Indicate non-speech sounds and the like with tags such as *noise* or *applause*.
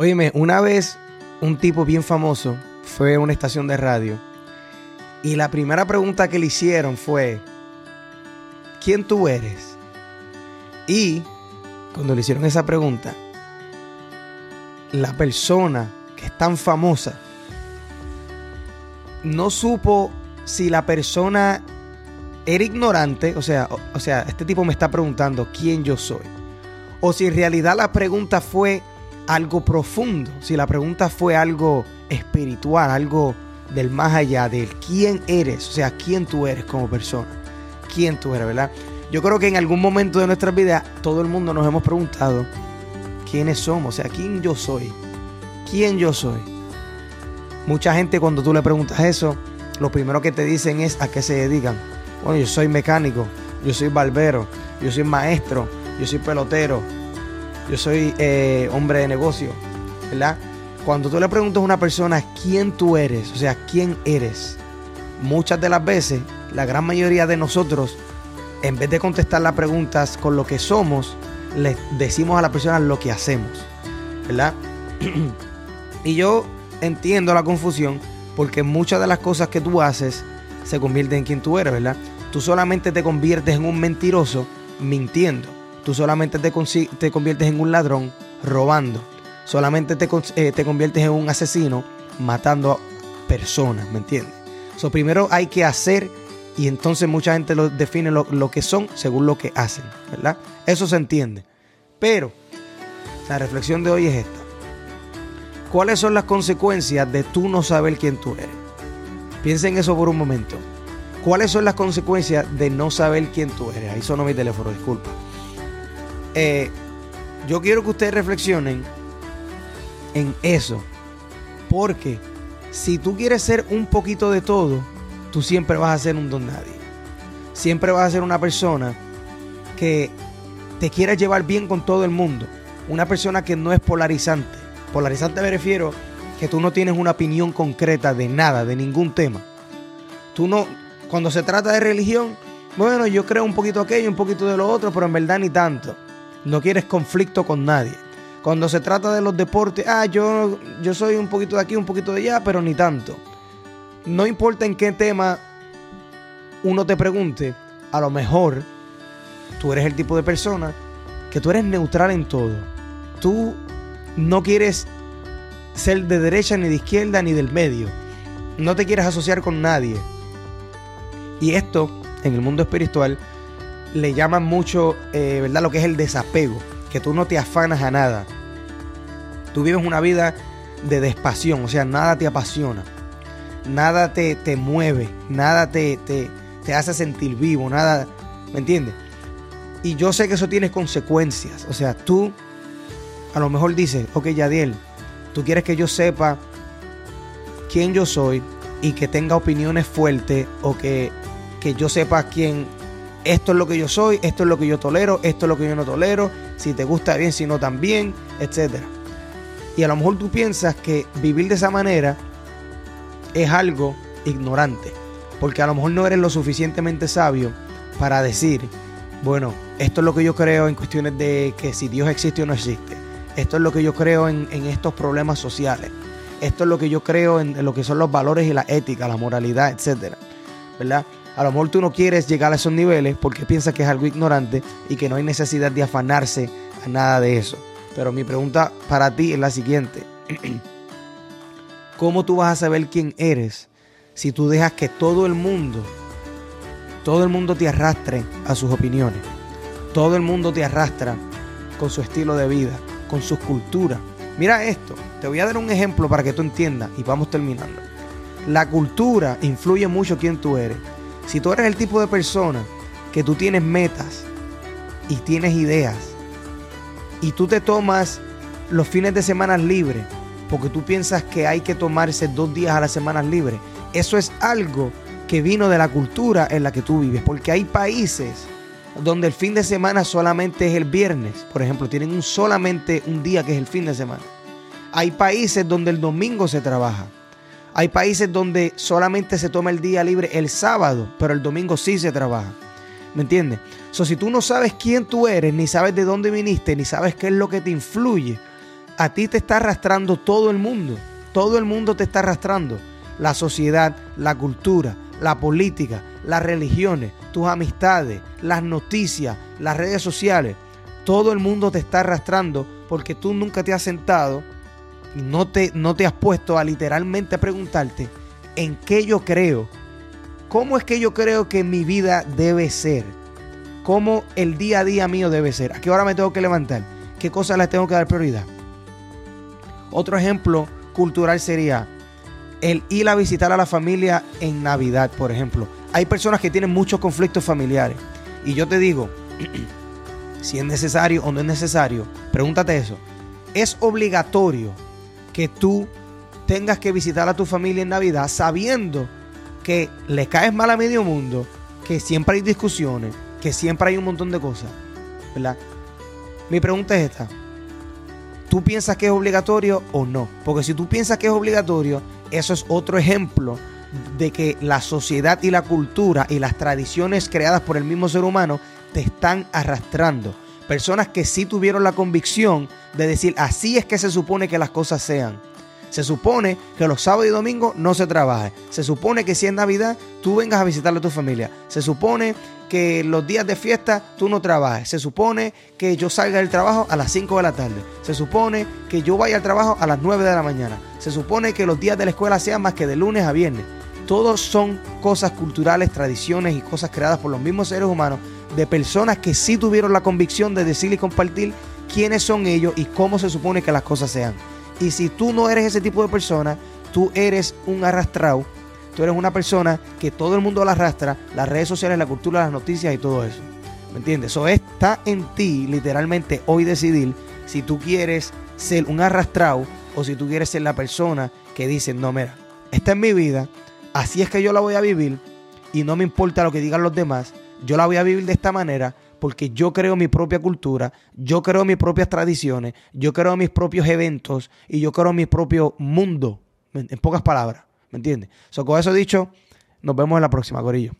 Óyeme, una vez un tipo bien famoso fue a una estación de radio y la primera pregunta que le hicieron fue, ¿quién tú eres? Y cuando le hicieron esa pregunta, la persona que es tan famosa no supo si la persona era ignorante, o sea, o, o sea, este tipo me está preguntando quién yo soy, o si en realidad la pregunta fue algo profundo, si la pregunta fue algo espiritual, algo del más allá, del quién eres, o sea, quién tú eres como persona, quién tú eres, ¿verdad? Yo creo que en algún momento de nuestra vida todo el mundo nos hemos preguntado quiénes somos, o sea, quién yo soy, quién yo soy. Mucha gente cuando tú le preguntas eso, lo primero que te dicen es a qué se dedican. Bueno, yo soy mecánico, yo soy barbero, yo soy maestro, yo soy pelotero, yo soy eh, hombre de negocio, ¿verdad? Cuando tú le preguntas a una persona quién tú eres, o sea, quién eres, muchas de las veces, la gran mayoría de nosotros, en vez de contestar las preguntas con lo que somos, le decimos a la persona lo que hacemos, ¿verdad? *clears throat* y yo entiendo la confusión porque muchas de las cosas que tú haces se convierten en quien tú eres, ¿verdad? Tú solamente te conviertes en un mentiroso mintiendo. Tú solamente te, te conviertes en un ladrón robando. Solamente te, eh, te, conviertes en un asesino matando a personas, ¿me entiendes? So, primero hay que hacer y entonces mucha gente lo define lo, lo, que son según lo que hacen, ¿verdad? Eso se entiende. Pero la reflexión de hoy es esta. ¿Cuáles son las consecuencias de tú no saber quién tú eres? Piensa en eso por un momento. ¿Cuáles son las consecuencias de no saber quién tú eres? Ahí sonó mi teléfono, disculpa. Eh, yo quiero que ustedes reflexionen en eso. Porque si tú quieres ser un poquito de todo, tú siempre vas a ser un don nadie. Siempre vas a ser una persona que te quiera llevar bien con todo el mundo. Una persona que no es polarizante. Polarizante me refiero que tú no tienes una opinión concreta de nada, de ningún tema. Tú no, cuando se trata de religión, bueno, yo creo un poquito aquello, un poquito de lo otro, pero en verdad ni tanto. No quieres conflicto con nadie. Cuando se trata de los deportes, ah, yo, yo soy un poquito de aquí, un poquito de allá, pero ni tanto. No importa en qué tema uno te pregunte, a lo mejor tú eres el tipo de persona que tú eres neutral en todo. Tú no quieres ser de derecha ni de izquierda ni del medio. No te quieres asociar con nadie. Y esto, en el mundo espiritual, le llaman mucho, eh, ¿verdad? Lo que es el desapego, que tú no te afanas a nada. Tú vives una vida de despasión, o sea, nada te apasiona, nada te, te mueve, nada te, te, te hace sentir vivo, nada, ¿me entiendes? Y yo sé que eso tiene consecuencias, o sea, tú a lo mejor dices, ok, Yadiel, tú quieres que yo sepa quién yo soy y que tenga opiniones fuertes o que, que yo sepa quién, esto es lo que yo soy, esto es lo que yo tolero, esto es lo que yo no tolero, si te gusta bien, si no también, etc. Y a lo mejor tú piensas que vivir de esa manera es algo ignorante, porque a lo mejor no eres lo suficientemente sabio para decir, bueno, esto es lo que yo creo en cuestiones de que si Dios existe o no existe. Esto es lo que yo creo en, en estos problemas sociales. Esto es lo que yo creo en, en, lo que son los valores y la ética, la moralidad, etc. ¿Verdad? A lo mejor tú no quieres llegar a esos niveles porque piensas que es algo ignorante y que no hay necesidad de afanarse a nada de eso. Pero mi pregunta para ti es la siguiente. *clears throat* ¿Cómo tú vas a saber quién eres si tú dejas que todo el mundo, todo el mundo te arrastre a sus opiniones? Todo el mundo te arrastra con su estilo de vida, con sus culturas. Mira esto, te voy a dar un ejemplo para que tú entiendas y vamos terminando. La cultura influye mucho quién tú eres. Si tú eres el tipo de persona que tú tienes metas y tienes ideas y tú te tomas los fines de semana libres porque tú piensas que hay que tomarse dos días a la semana libre, eso es algo que vino de la cultura en la que tú vives, porque hay países donde el fin de semana solamente es el viernes, por ejemplo, tienen un, solamente un día que es el fin de semana. Hay países donde el domingo se trabaja. Hay países donde solamente se toma el día libre el sábado, pero el domingo sí se trabaja. ¿Me entiendes? So, si tú no sabes quién tú eres, ni sabes de dónde viniste, ni sabes qué es lo que te influye, a ti te está arrastrando todo el mundo. Todo el mundo te está arrastrando. La sociedad, la cultura, la política, las religiones, tus amistades, las noticias, las redes sociales. Todo el mundo te está arrastrando porque tú nunca te has sentado no te, no te has puesto a literalmente preguntarte en qué yo creo. ¿Cómo es que yo creo que mi vida debe ser? ¿Cómo el día a día mío debe ser? ¿A qué hora me tengo que levantar? ¿Qué cosas les tengo que dar prioridad? Otro ejemplo cultural sería el ir a visitar a la familia en Navidad, por ejemplo. Hay personas que tienen muchos conflictos familiares. Y yo te digo, *clears throat* si es necesario o no es necesario, pregúntate eso. ¿Es obligatorio que tú tengas que visitar a tu familia en Navidad sabiendo que le caes mal a medio mundo, que siempre hay discusiones, que siempre hay un montón de cosas? ¿Verdad? Mi pregunta es esta. ¿Tú piensas que es obligatorio o no? Porque si tú piensas que es obligatorio, eso es otro ejemplo de que la sociedad y la cultura y las tradiciones creadas por el mismo ser humano te están arrastrando. Personas que sí tuvieron la convicción de decir, así es que se supone que las cosas sean. Se supone que los sábados y domingos no se trabaje. Se supone que si es Navidad, tú vengas a visitarle a tu familia. Se supone que los días de fiesta tú no trabajes. Se supone que yo salga del trabajo a las 5 de la tarde. Se supone que yo vaya al trabajo a las 9 de la mañana. Se supone que los días de la escuela sean más que de lunes a viernes. Todos son cosas culturales, tradiciones y cosas creadas por los mismos seres humanos de personas que sí tuvieron la convicción de decir y compartir quiénes son ellos y cómo se supone que las cosas sean. Y si tú no eres ese tipo de persona, tú eres un arrastrado, tú eres una persona que todo el mundo la arrastra, las redes sociales, la cultura, las noticias y todo eso. ¿Me entiendes? Eso está en ti, literalmente, hoy decidir si tú quieres ser un arrastrado o si tú quieres ser la persona que dice, no, mira, esta es mi vida, así es que yo la voy a vivir y no me importa lo que digan los demás, yo la voy a vivir de esta manera porque yo creo mi propia cultura, yo creo mis propias tradiciones, yo creo mis propios eventos y yo creo mi propio mundo, en pocas palabras, ¿me entiendes? So, con eso dicho, nos vemos en la próxima, Corillo.